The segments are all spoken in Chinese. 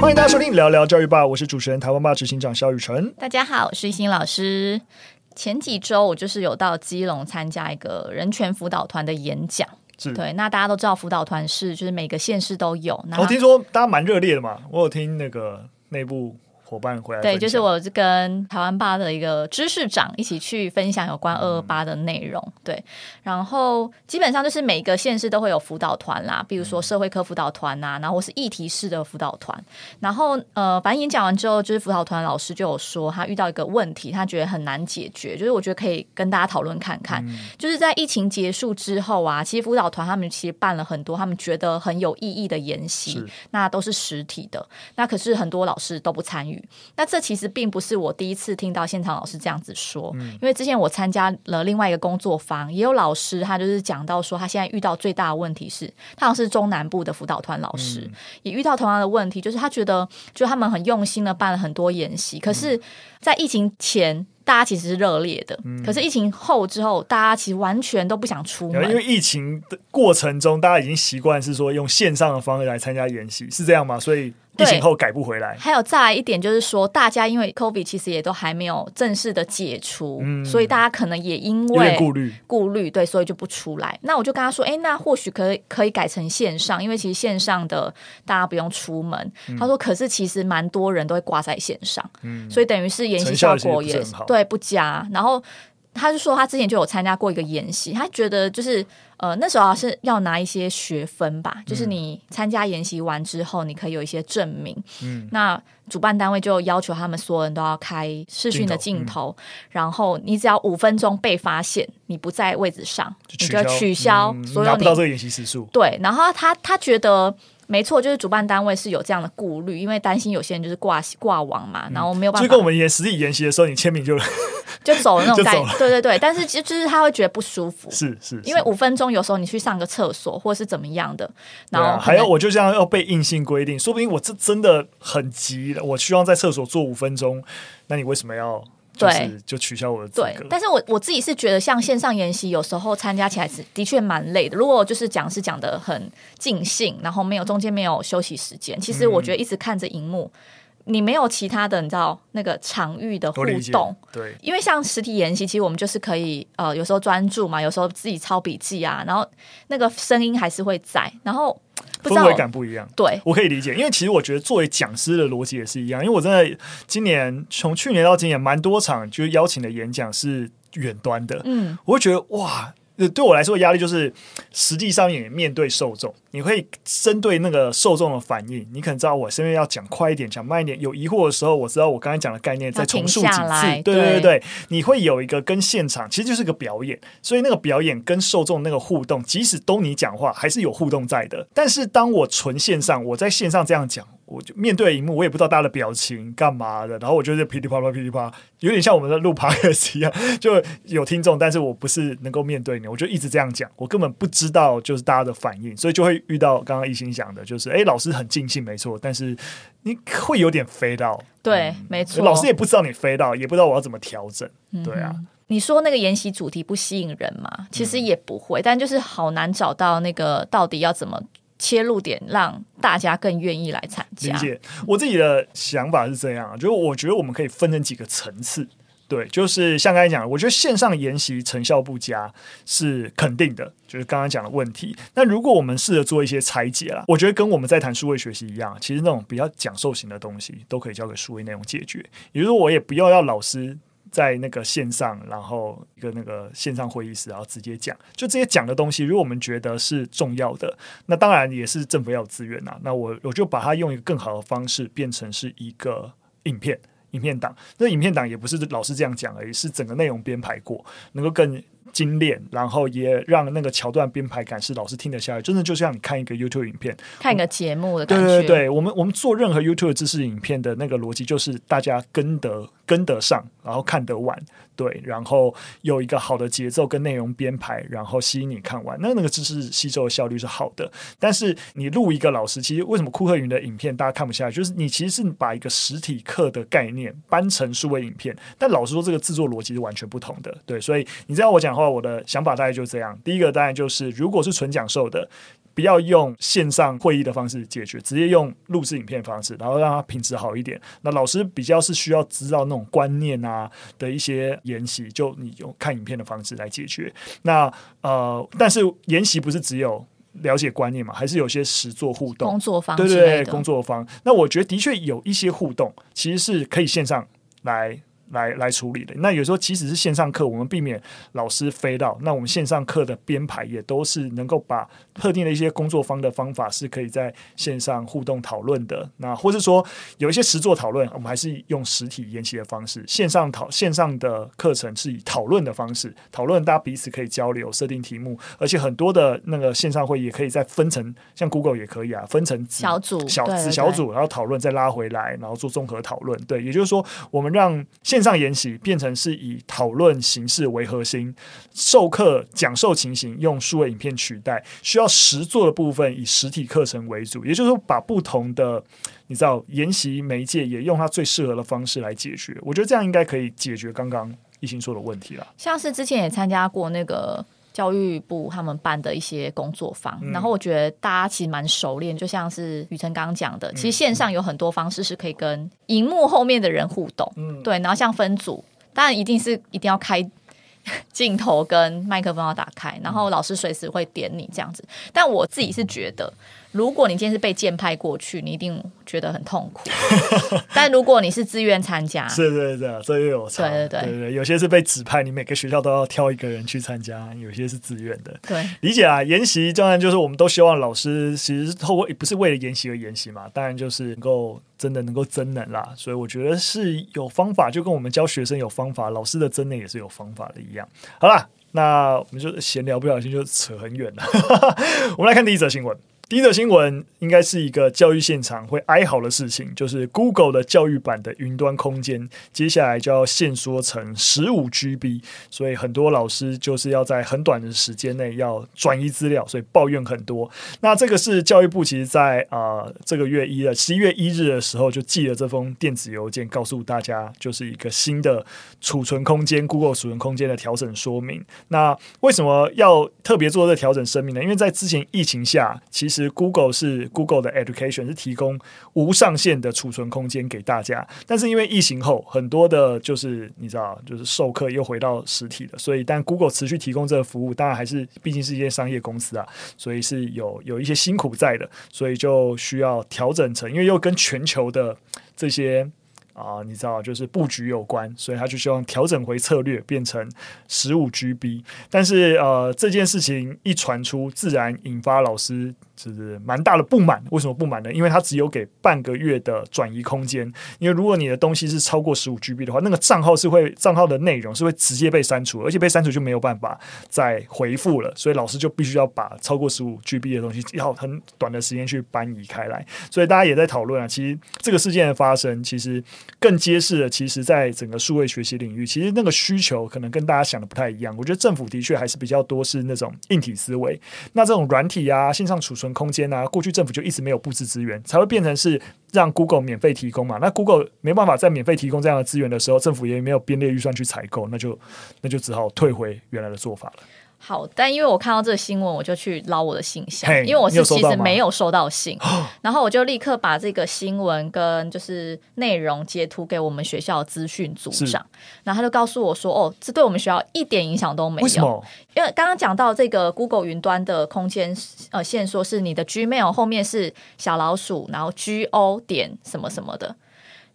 欢迎大家收听聊聊教育吧，我是主持人台湾吧执行长肖雨辰。大家好，我是一心老师。前几周我就是有到基隆参加一个人权辅导团的演讲，是对。那大家都知道辅导团是就是每个县市都有。我听说大家蛮热烈的嘛，我有听那个内部。伙伴回来对，就是我跟台湾吧的一个知识长一起去分享有关二二八的内容。嗯、对，然后基本上就是每个县市都会有辅导团啦，比如说社会科辅导团呐，然后或是议题式的辅导团。然后呃，反正演讲完之后，就是辅导团老师就有说他遇到一个问题，他觉得很难解决，就是我觉得可以跟大家讨论看看。嗯、就是在疫情结束之后啊，其实辅导团他们其实办了很多他们觉得很有意义的研习，那都是实体的。那可是很多老师都不参与。那这其实并不是我第一次听到现场老师这样子说，因为之前我参加了另外一个工作坊，也有老师他就是讲到说，他现在遇到最大的问题是，他好像是中南部的辅导团老师，也遇到同样的问题，就是他觉得，就他们很用心的办了很多演习，可是，在疫情前。大家其实是热烈的，嗯、可是疫情后之后，大家其实完全都不想出门。因为疫情的过程中，大家已经习惯是说用线上的方式来参加演习，是这样吗？所以疫情后改不回来。还有再来一点就是说，大家因为 COVID 其实也都还没有正式的解除，嗯、所以大家可能也因为顾虑顾虑，对，所以就不出来。那我就跟他说，哎，那或许可以可以改成线上，因为其实线上的大家不用出门。嗯、他说，可是其实蛮多人都会挂在线上，嗯、所以等于是研习效果也对。不佳，然后他就说他之前就有参加过一个演习，他觉得就是呃那时候是要拿一些学分吧，嗯、就是你参加研习完之后，你可以有一些证明。嗯，那主办单位就要求他们所有人都要开视讯的镜头，镜头嗯、然后你只要五分钟被发现你不在位置上，就你就取消所有你、嗯、拿不到这个研习时数。对，然后他他觉得。没错，就是主办单位是有这样的顾虑，因为担心有些人就是挂挂网嘛，然后没有办法。就跟我们演实体研习的时候，你签名就 就走了那种感觉。对对对，但是其实就是他会觉得不舒服，是是，是，因为五分钟有时候你去上个厕所或是怎么样的，然后、啊、还有我就这样要被硬性规定，说不定我这真的很急，我希望在厕所坐五分钟，那你为什么要？对，就取消我的资格。对，但是我我自己是觉得，像线上研习，有时候参加起来是的确蛮累的。如果就是讲是讲的很尽兴，然后没有中间没有休息时间，其实我觉得一直看着荧幕，嗯、你没有其他的，你知道那个场域的互动。对，因为像实体研习，其实我们就是可以呃，有时候专注嘛，有时候自己抄笔记啊，然后那个声音还是会在，然后。氛围感不一样，对，我可以理解，因为其实我觉得作为讲师的逻辑也是一样，因为我真的今年从去年到今年蛮多场，就是邀请的演讲是远端的，嗯，我会觉得哇。对我来说，压力就是实际上也面对受众，你会针对那个受众的反应，你可能知道我身边要讲快一点，讲慢一点。有疑惑的时候，我知道我刚才讲的概念再重述几次。对对对对，对你会有一个跟现场其实就是个表演，所以那个表演跟受众那个互动，即使都你讲话，还是有互动在的。但是当我纯线上，我在线上这样讲。我就面对荧幕，我也不知道大家的表情干嘛的，然后我就是噼里啪啦噼里啪啦，有点像我们的录 podcast 一样，就有听众，但是我不是能够面对你，我就一直这样讲，我根本不知道就是大家的反应，所以就会遇到刚刚一心讲的，就是哎，老师很尽兴，没错，但是你会有点飞到，对，嗯、没错，老师也不知道你飞到，也不知道我要怎么调整，对啊，嗯、你说那个研习主题不吸引人嘛？其实也不会，嗯、但就是好难找到那个到底要怎么。切入点让大家更愿意来参加。理解，我自己的想法是这样，就是我觉得我们可以分成几个层次。对，就是像刚才讲的，我觉得线上研习成效不佳是肯定的，就是刚刚讲的问题。那如果我们试着做一些拆解啦，我觉得跟我们在谈数位学习一样，其实那种比较讲授型的东西都可以交给数位内容解决。也就是说，我也不要要老师。在那个线上，然后一个那个线上会议室，然后直接讲，就这些讲的东西，如果我们觉得是重要的，那当然也是政府要有资源呐。那我我就把它用一个更好的方式变成是一个影片、影片档。那影片档也不是老师这样讲而已，是整个内容编排过，能够更。精炼，然后也让那个桥段编排感是老师听得下来，真的就像你看一个 YouTube 影片，看一个节目的感觉。对对对，我们我们做任何 YouTube 知识影片的那个逻辑，就是大家跟得跟得上，然后看得完，对，然后有一个好的节奏跟内容编排，然后吸引你看完，那那个知识吸收的效率是好的。但是你录一个老师，其实为什么库克云的影片大家看不下来？就是你其实是把一个实体课的概念搬成数位影片，但老实说，这个制作逻辑是完全不同的。对，所以你知道我讲话，我的想法大概就是这样。第一个当然就是，如果是纯讲授的，不要用线上会议的方式解决，直接用录制影片方式，然后让它品质好一点。那老师比较是需要知道那种观念啊的一些研习，就你用看影片的方式来解决。那呃，但是研习不是只有了解观念嘛，还是有些实作互动、工作方，对对对，工作方。那我觉得的确有一些互动，其实是可以线上来。来来处理的。那有时候即使是线上课，我们避免老师飞到，那我们线上课的编排也都是能够把特定的一些工作方的方法是可以在线上互动讨论的。那或是说有一些实作讨论，我们还是用实体研习的方式。线上讨线上的课程是以讨论的方式讨论，大家彼此可以交流、设定题目，而且很多的那个线上会议也可以再分成，像 Google 也可以啊，分成小组、小子小组，然后讨论再拉回来，然后做综合讨论。对，也就是说，我们让线线上研习变成是以讨论形式为核心，授课讲授情形用数位影片取代，需要实做的部分以实体课程为主。也就是说，把不同的你知道研习媒介也用它最适合的方式来解决。我觉得这样应该可以解决刚刚一心说的问题了。像是之前也参加过那个。教育部他们办的一些工作坊，嗯、然后我觉得大家其实蛮熟练，就像是雨辰刚刚讲的，其实线上有很多方式是可以跟荧幕后面的人互动，嗯，对，然后像分组，当然一定是一定要开镜头跟麦克风要打开，然后老师随时会点你这样子，但我自己是觉得。如果你今天是被剑派过去，你一定觉得很痛苦。但如果你是自愿参加，是是是，这又有差。对对对，对对对，有些是被指派，你每个学校都要挑一个人去参加；有些是自愿的。对，理解啊。研习当然就是我们都希望老师其实透过不是为了研习而研习嘛，当然就是能够真的能够增能啦。所以我觉得是有方法，就跟我们教学生有方法，老师的增能也是有方法的一样。好啦，那我们就闲聊，不小心就扯很远了。我们来看第一则新闻。第一则新闻应该是一个教育现场会哀嚎的事情，就是 Google 的教育版的云端空间接下来就要限缩成十五 GB，所以很多老师就是要在很短的时间内要转移资料，所以抱怨很多。那这个是教育部其实在啊、这个月一的十一月一日的时候就寄了这封电子邮件，告诉大家就是一个新的储存空间 Google 储存空间的调整说明。那为什么要特别做这调整声明呢？因为在之前疫情下，其实 Google 是 Google 的 Education 是提供无上限的储存空间给大家，但是因为疫情后很多的，就是你知道，就是授课又回到实体了，所以但 Google 持续提供这个服务，当然还是毕竟是一些商业公司啊，所以是有有一些辛苦在的，所以就需要调整成，因为又跟全球的这些。啊，你知道，就是布局有关，所以他就希望调整回策略，变成十五 GB。但是，呃，这件事情一传出，自然引发老师。是蛮大的不满，为什么不满呢？因为它只有给半个月的转移空间。因为如果你的东西是超过十五 GB 的话，那个账号是会账号的内容是会直接被删除，而且被删除就没有办法再回复了。所以老师就必须要把超过十五 GB 的东西要很短的时间去搬移开来。所以大家也在讨论啊，其实这个事件的发生，其实更揭示了，其实在整个数位学习领域，其实那个需求可能跟大家想的不太一样。我觉得政府的确还是比较多是那种硬体思维，那这种软体啊，线上储存。空间啊，过去政府就一直没有布置资源，才会变成是让 Google 免费提供嘛。那 Google 没办法再免费提供这样的资源的时候，政府也没有编列预算去采购，那就那就只好退回原来的做法了。好，但因为我看到这个新闻，我就去捞我的信箱因为我是其实没有收到信，到 然后我就立刻把这个新闻跟就是内容截图给我们学校资讯组长，然后他就告诉我说：“哦，这对我们学校一点影响都没有。”因为刚刚讲到这个 Google 云端的空间呃线索是你的 Gmail 后面是小老鼠，然后 Go 点什么什么的。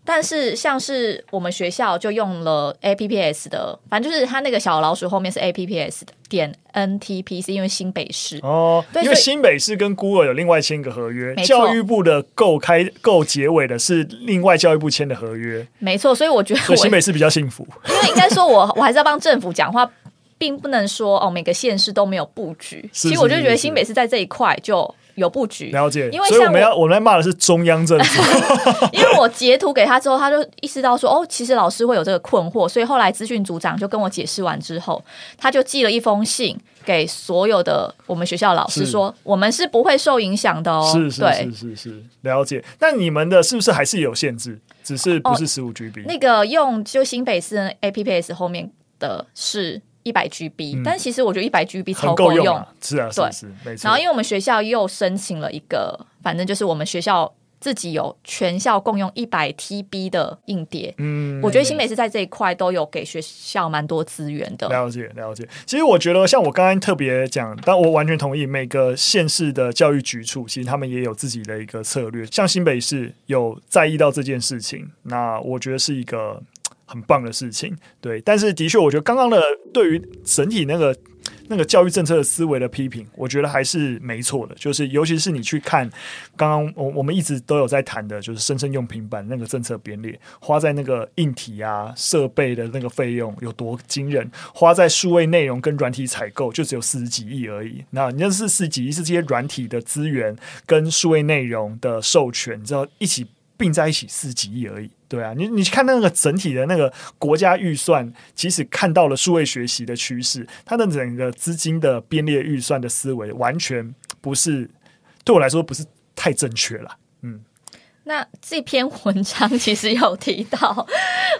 但是，像是我们学校就用了 APPS 的，反正就是它那个小老鼠后面是 APPS 的点 NTP，是因为新北市。哦，对因为新北市跟 Google 有另外签个合约，教育部的够开够结尾的是另外教育部签的合约，没错，所以我觉得我新北市比较幸福，因为应该说我我还是要帮政府讲话，并不能说哦每个县市都没有布局，是是是是其实我就觉得新北市在这一块就。有布局，了解。因为所以我们要我们在骂的是中央政府。因为我截图给他之后，他就意识到说，哦，其实老师会有这个困惑，所以后来资讯组长就跟我解释完之后，他就寄了一封信给所有的我们学校老师说，我们是不会受影响的哦。是是是是是，了解。那你们的是不是还是有限制？只是不是十五 GB？那个用就新北市 APPS 后面的是。一百 GB，但其实我觉得一百 GB 超够用，是啊，对，是没错。然后因为我们学校又申请了一个，反正就是我们学校。自己有全校共用一百 TB 的硬碟，嗯，我觉得新北市在这一块都有给学校蛮多资源的。了解了解，其实我觉得像我刚刚特别讲，但我完全同意，每个县市的教育局处其实他们也有自己的一个策略。像新北市有在意到这件事情，那我觉得是一个很棒的事情。对，但是的确，我觉得刚刚的对于整体那个。那个教育政策的思维的批评，我觉得还是没错的。就是尤其是你去看刚刚我我们一直都有在谈的，就是生生用平板那个政策编列，花在那个硬体啊设备的那个费用有多惊人，花在数位内容跟软体采购就只有四十几亿而已。那你那是四十几亿是这些软体的资源跟数位内容的授权，你知道一起并在一起四几亿而已。对啊，你你去看那个整体的那个国家预算，即使看到了数位学习的趋势，它的整个资金的编列预算的思维，完全不是对我来说不是太正确了。嗯，那这篇文章其实有提到，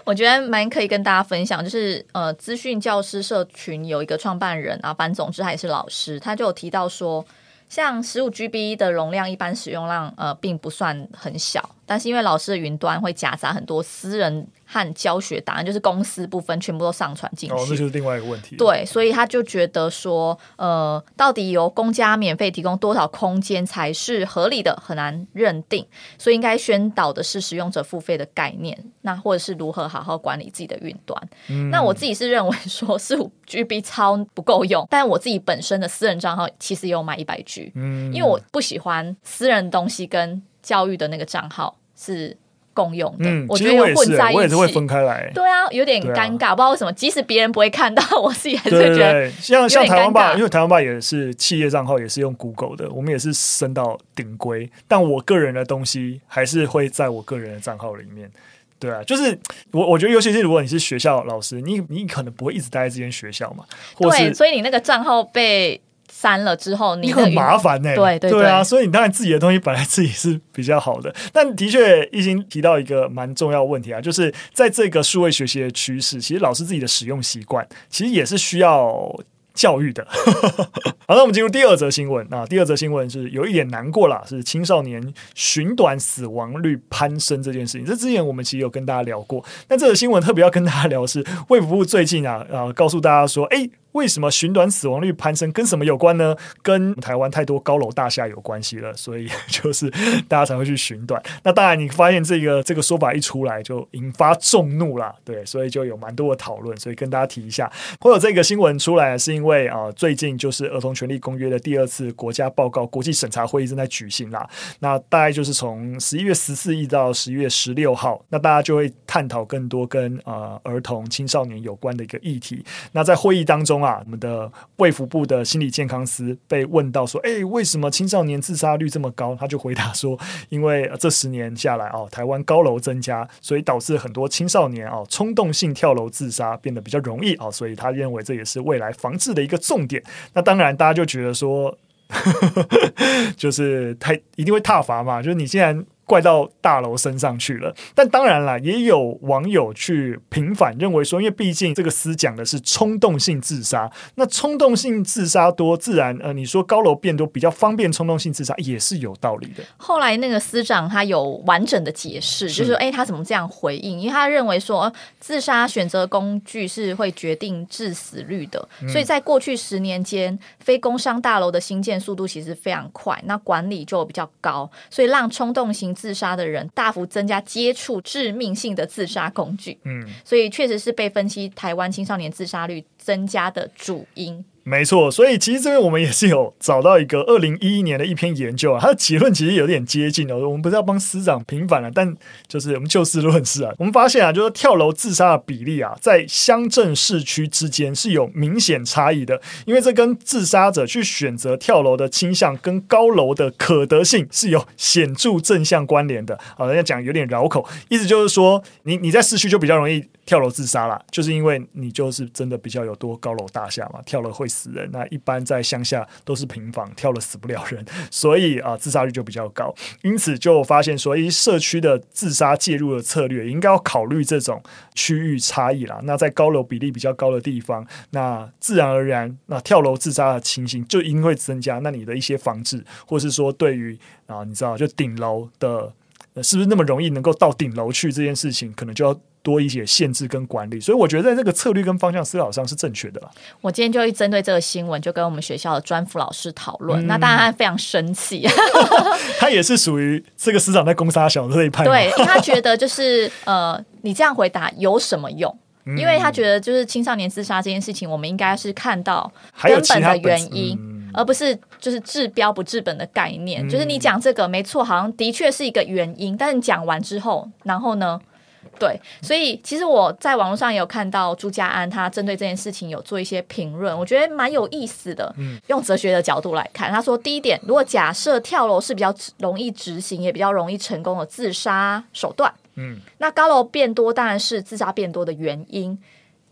我觉得蛮可以跟大家分享，就是呃，资讯教师社群有一个创办人啊，反总之还是老师，他就有提到说，像十五 GB 的容量，一般使用量呃并不算很小。但是因为老师的云端会夹杂很多私人和教学档案，就是公司部分全部都上传进去，哦，那就是另外一个问题。对，所以他就觉得说，呃，到底由公家免费提供多少空间才是合理的，很难认定。所以应该宣导的是使用者付费的概念，那或者是如何好好管理自己的云端。嗯，那我自己是认为说，四五 GB 超不够用，但我自己本身的私人账号其实也有买一百 G，嗯，因为我不喜欢私人东西跟。教育的那个账号是共用的，嗯、我觉得有混在一起，我也是会分开来。对啊，有点尴尬，啊、不知道为什么，即使别人不会看到，我自己还是觉得像像台湾吧，因为台湾吧也是企业账号，也是用 Google 的，我们也是升到顶规，但我个人的东西还是会在我个人的账号里面。对啊，就是我我觉得，尤其是如果你是学校老师，你你可能不会一直待在这间学校嘛，对，所以你那个账号被。删了之后你，你很麻烦呢、欸。对对对啊，所以你当然自己的东西本来自己是比较好的，但的确，一心提到一个蛮重要的问题啊，就是在这个数位学习的趋势，其实老师自己的使用习惯，其实也是需要教育的。好，那我们进入第二则新闻啊，第二则新闻是有一点难过啦，是青少年寻短死亡率攀升这件事情。这之前我们其实有跟大家聊过，但这个新闻特别要跟大家聊是，卫福部最近啊啊告诉大家说，哎。为什么寻短死亡率攀升跟什么有关呢？跟台湾太多高楼大厦有关系了，所以就是大家才会去寻短。那当然，你发现这个这个说法一出来，就引发众怒了，对，所以就有蛮多的讨论。所以跟大家提一下，会有这个新闻出来，是因为啊，最近就是儿童权利公约的第二次国家报告国际审查会议正在举行啦。那大概就是从十一月十四日到十一月十六号，那大家就会探讨更多跟啊儿童青少年有关的一个议题。那在会议当中啊。啊，我们的卫福部的心理健康司被问到说：“哎，为什么青少年自杀率这么高？”他就回答说：“因为这十年下来哦，台湾高楼增加，所以导致很多青少年哦冲动性跳楼自杀变得比较容易哦，所以他认为这也是未来防治的一个重点。那当然，大家就觉得说，就是他一定会踏伐嘛，就是你既然。”怪到大楼身上去了，但当然了，也有网友去平反，认为说，因为毕竟这个司讲的是冲动性自杀，那冲动性自杀多，自然呃，你说高楼变多比较方便冲动性自杀也是有道理的。后来那个司长他有完整的解释，就是说，哎，他怎么这样回应？因为他认为说，自杀选择工具是会决定致死率的，所以在过去十年间，非工商大楼的新建速度其实非常快，那管理就比较高，所以让冲动型。自杀的人大幅增加接触致命性的自杀工具，嗯，所以确实是被分析台湾青少年自杀率增加的主因。没错，所以其实这边我们也是有找到一个二零一一年的一篇研究啊，它的结论其实有点接近哦。我们不是要帮司长平反了，但就是我们就事论事啊。我们发现啊，就是跳楼自杀的比例啊，在乡镇市区之间是有明显差异的，因为这跟自杀者去选择跳楼的倾向跟高楼的可得性是有显著正向关联的。好，人家讲有点绕口，意思就是说，你你在市区就比较容易跳楼自杀啦，就是因为你就是真的比较有多高楼大厦嘛，跳楼会。死人。那一般在乡下都是平房，跳了死不了人，所以啊，自杀率就比较高。因此就发现说，以社区的自杀介入的策略，应该要考虑这种区域差异啦。那在高楼比例比较高的地方，那自然而然，那跳楼自杀的情形就因会增加。那你的一些防治，或是说对于啊，你知道，就顶楼的。是不是那么容易能够到顶楼去这件事情，可能就要多一些限制跟管理。所以我觉得在这个策略跟方向思考上是正确的。我今天就一针对这个新闻，就跟我们学校的专辅老师讨论。嗯、那当然他非常生气，他也是属于这个师长在攻杀小的这一派。对，因为他觉得就是呃，你这样回答有什么用？嗯、因为他觉得就是青少年自杀这件事情，我们应该是看到根本的原因。而不是就是治标不治本的概念，嗯、就是你讲这个没错，好像的确是一个原因，但是讲完之后，然后呢？对，所以其实我在网络上也有看到朱家安他针对这件事情有做一些评论，我觉得蛮有意思的。嗯，用哲学的角度来看，他说第一点，如果假设跳楼是比较容易执行，也比较容易成功的自杀手段，嗯，那高楼变多当然是自杀变多的原因。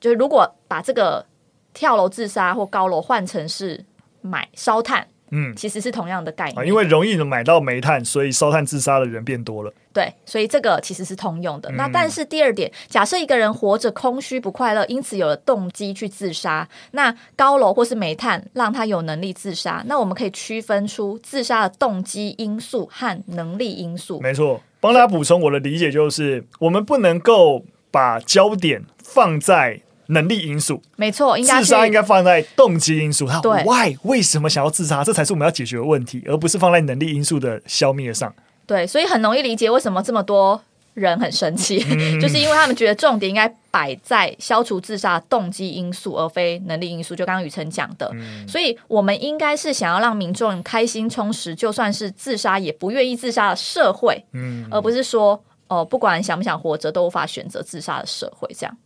就是如果把这个跳楼自杀或高楼换成是买烧炭，嗯，其实是同样的概念，啊，因为容易的买到煤炭，所以烧炭自杀的人变多了。对，所以这个其实是通用的。嗯、那但是第二点，假设一个人活着空虚不快乐，因此有了动机去自杀，那高楼或是煤炭让他有能力自杀，那我们可以区分出自杀的动机因素和能力因素。没错，帮大家补充，我的理解就是，我们不能够把焦点放在。能力因素没错，应该自杀应该放在动机因素。他 why 为什么想要自杀？这才是我们要解决的问题，而不是放在能力因素的消灭上。对，所以很容易理解为什么这么多人很生气，嗯、就是因为他们觉得重点应该摆在消除自杀动机因素，而非能力因素。就刚刚雨辰讲的，嗯、所以我们应该是想要让民众开心充实，就算是自杀也不愿意自杀的社会，嗯，而不是说哦、呃，不管想不想活着都无法选择自杀的社会，这样。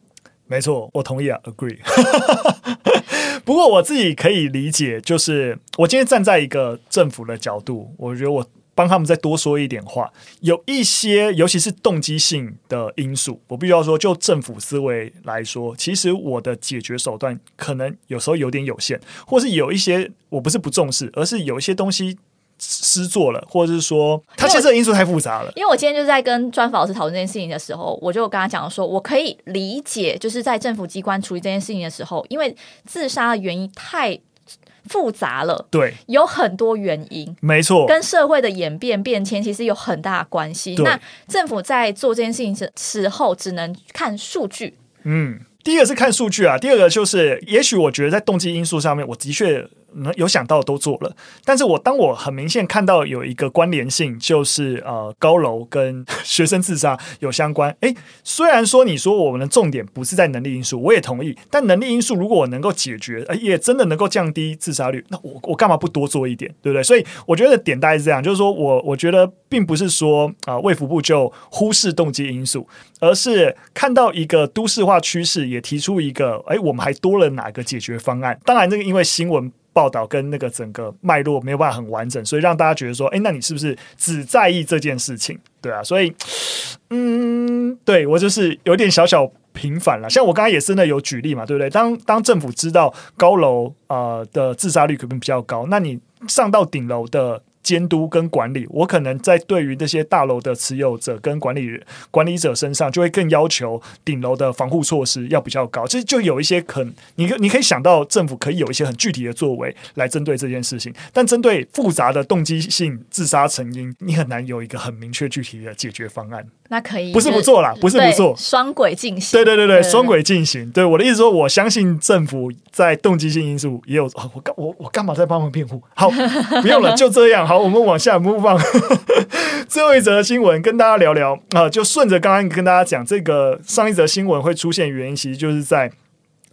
没错，我同意啊，agree。不过我自己可以理解，就是我今天站在一个政府的角度，我觉得我帮他们再多说一点话。有一些，尤其是动机性的因素，我必须要说，就政府思维来说，其实我的解决手段可能有时候有点有限，或是有一些我不是不重视，而是有一些东西。失作了，或者是说他牵涉的因素太复杂了。因为我今天就在跟专访老师讨论这件事情的时候，我就跟他讲说，我可以理解，就是在政府机关处理这件事情的时候，因为自杀的原因太复杂了，对，有很多原因，没错，跟社会的演变变迁其实有很大的关系。那政府在做这件事情的时候，只能看数据。嗯，第一个是看数据啊，第二个就是，也许我觉得在动机因素上面，我的确。能有想到都做了，但是我当我很明显看到有一个关联性，就是呃高楼跟 学生自杀有相关。诶，虽然说你说我们的重点不是在能力因素，我也同意。但能力因素如果我能够解决，诶，也真的能够降低自杀率，那我我干嘛不多做一点，对不对？所以我觉得点大概是这样，就是说我我觉得并不是说啊卫福部就忽视动机因素，而是看到一个都市化趋势，也提出一个，诶，我们还多了哪个解决方案？当然，这个因为新闻。报道跟那个整个脉络没有办法很完整，所以让大家觉得说，哎，那你是不是只在意这件事情？对啊，所以，嗯，对我就是有点小小平反了。像我刚才也真的有举例嘛，对不对？当当政府知道高楼呃的自杀率可能比较高，那你上到顶楼的。监督跟管理，我可能在对于这些大楼的持有者跟管理管理者身上，就会更要求顶楼的防护措施要比较高。其实就有一些可能，你你可以想到政府可以有一些很具体的作为来针对这件事情。但针对复杂的动机性自杀成因，你很难有一个很明确具体的解决方案。那可以不是不做啦，不是不做，双轨进行。对对对对，双轨进行。对我的意思说，我相信政府在动机性因素也有。我干我我干嘛在帮忙辩护？好，不用了，就这样。好。我们往下 move on，最后一则新闻跟大家聊聊啊，就顺着刚刚跟大家讲，这个上一则新闻会出现原因，其实就是在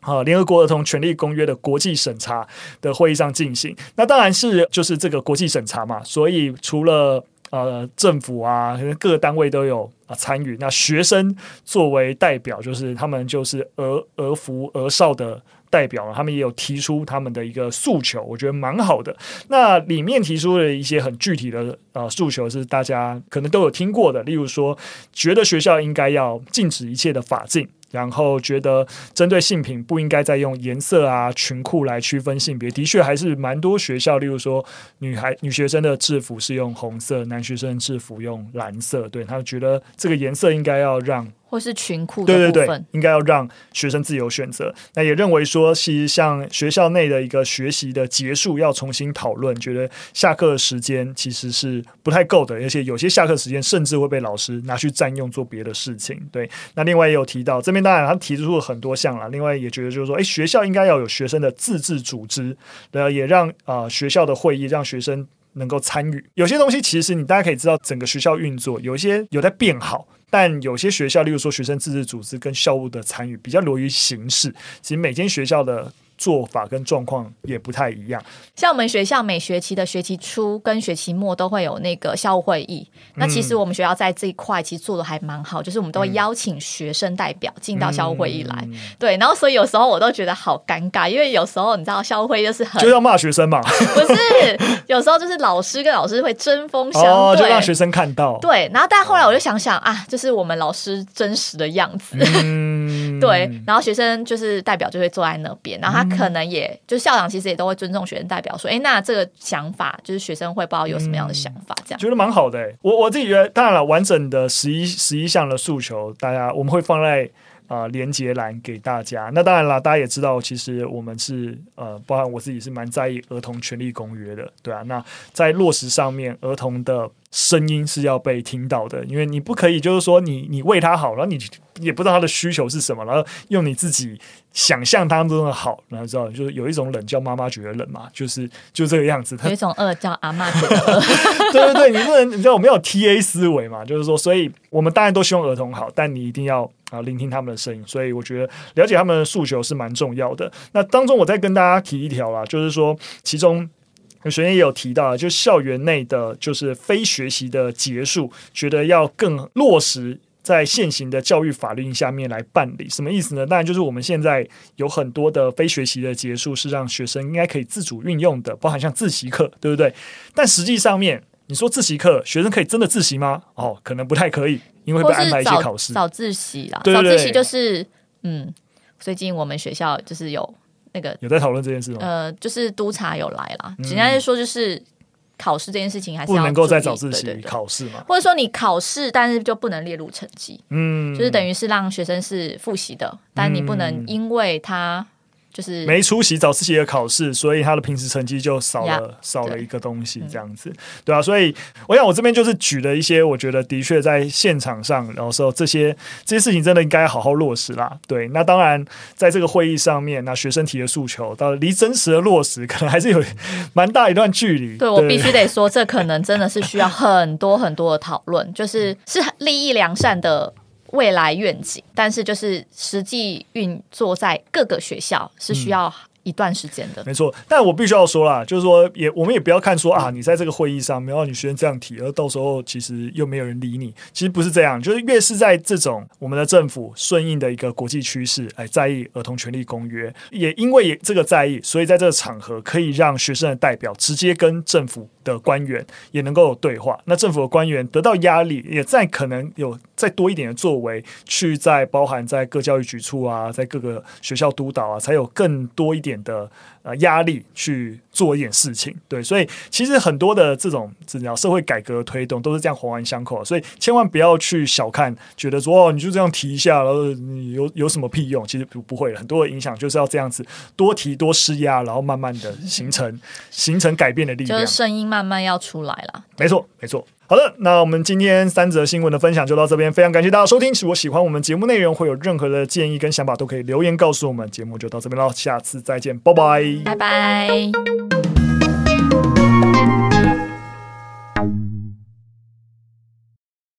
啊联合国儿童权利公约的国际审查的会议上进行。那当然是就是这个国际审查嘛，所以除了呃政府啊，各个单位都有啊参与。那学生作为代表，就是他们就是儿儿福儿少的。代表他们也有提出他们的一个诉求，我觉得蛮好的。那里面提出了一些很具体的呃诉求，是大家可能都有听过的，例如说，觉得学校应该要禁止一切的法禁。然后觉得针对性平不应该再用颜色啊、裙裤来区分性别。的确，还是蛮多学校，例如说女孩、女学生的制服是用红色，男学生制服用蓝色。对，他觉得这个颜色应该要让。或是裙裤，对对对，应该要让学生自由选择。那也认为说，其实像学校内的一个学习的结束要重新讨论，觉得下课时间其实是不太够的，而且有些下课时间甚至会被老师拿去占用做别的事情。对，那另外也有提到这边，当然他提出了很多项了。另外也觉得就是说，诶，学校应该要有学生的自治组织，对，也让啊、呃、学校的会议让学生能够参与。有些东西其实你大家可以知道，整个学校运作有一些有在变好。但有些学校，例如说学生自治组织跟校务的参与，比较流于形式。其实每间学校的。做法跟状况也不太一样。像我们学校每学期的学期初跟学期末都会有那个校务会议。那其实我们学校在这一块其实做的还蛮好，就是我们都会邀请学生代表进到校务会议来。嗯、对，然后所以有时候我都觉得好尴尬，因为有时候你知道校务会议就是很就要骂学生嘛，不是？有时候就是老师跟老师会针锋相对，哦，就让学生看到。对，然后但后来我就想想啊，就是我们老师真实的样子。嗯、对，然后学生就是代表就会坐在那边，然后他。可能也就校长其实也都会尊重学生代表说，哎，那这个想法就是学生会不知道有什么样的想法，这样、嗯、觉得蛮好的、欸。我我自己觉得，当然了，完整的十一十一项的诉求，大家我们会放在啊、呃、连接栏给大家。那当然了，大家也知道，其实我们是呃，包含我自己是蛮在意儿童权利公约的，对啊。那在落实上面，儿童的声音是要被听到的，因为你不可以就是说你你为他好，然后你也不知道他的需求是什么，然后用你自己想象当中的好，然后知道就是有一种冷叫妈妈觉得冷嘛，就是就这个样子。有一种饿叫阿妈觉得饿。对对对，你不能你知道我们有 TA 思维嘛，就是说，所以我们当然都希望儿童好，但你一定要啊聆听他们的声音。所以我觉得了解他们的诉求是蛮重要的。那当中我再跟大家提一条啦，就是说其中。学员也有提到，就校园内的就是非学习的结束，觉得要更落实在现行的教育法令下面来办理。什么意思呢？当然就是我们现在有很多的非学习的结束是让学生应该可以自主运用的，包含像自习课，对不对？但实际上面，你说自习课，学生可以真的自习吗？哦，可能不太可以，因为会被安排一些考试。早自习啦，早自习就是嗯，最近我们学校就是有。那个有在讨论这件事吗？呃，就是督察有来啦。简单来说，就是考试这件事情还是不能够再早自习考试嘛，或者说你考试，但是就不能列入成绩。嗯，就是等于是让学生是复习的，但你不能因为他。就是没出席早自习的考试，所以他的平时成绩就少了少了一个东西，这样子，对，对啊。所以我想我这边就是举了一些，我觉得的确在现场上，然后说这些这些事情真的应该好好落实啦。对，那当然在这个会议上面，那学生提的诉求到离真实的落实，可能还是有蛮大一段距离。对，我必须得说，这可能真的是需要很多很多的讨论，就是是利益良善的。未来愿景，但是就是实际运作在各个学校是需要一段时间的。嗯、没错，但我必须要说啦，就是说也我们也不要看说啊，你在这个会议上没有你学生这样提，而到时候其实又没有人理你。其实不是这样，就是越是在这种我们的政府顺应的一个国际趋势，哎，在意儿童权利公约，也因为这个在意，所以在这个场合可以让学生的代表直接跟政府的官员也能够有对话。那政府的官员得到压力，也在可能有。再多一点的作为，去在包含在各教育局处啊，在各个学校督导啊，才有更多一点的呃压力去做一点事情。对，所以其实很多的这种怎样社会改革推动都是这样环环相扣，所以千万不要去小看，觉得说哦你就这样提一下，然后你有有什么屁用？其实不不会，很多的影响就是要这样子多提多施压，然后慢慢的形成形成改变的力量，就是声音慢慢要出来了。没错，没错。好的，那我们今天三则新闻的分享就到这边，非常感谢大家收听。如果喜欢我们节目内容，会有任何的建议跟想法，都可以留言告诉我们。节目就到这边了，下次再见，拜拜，拜拜。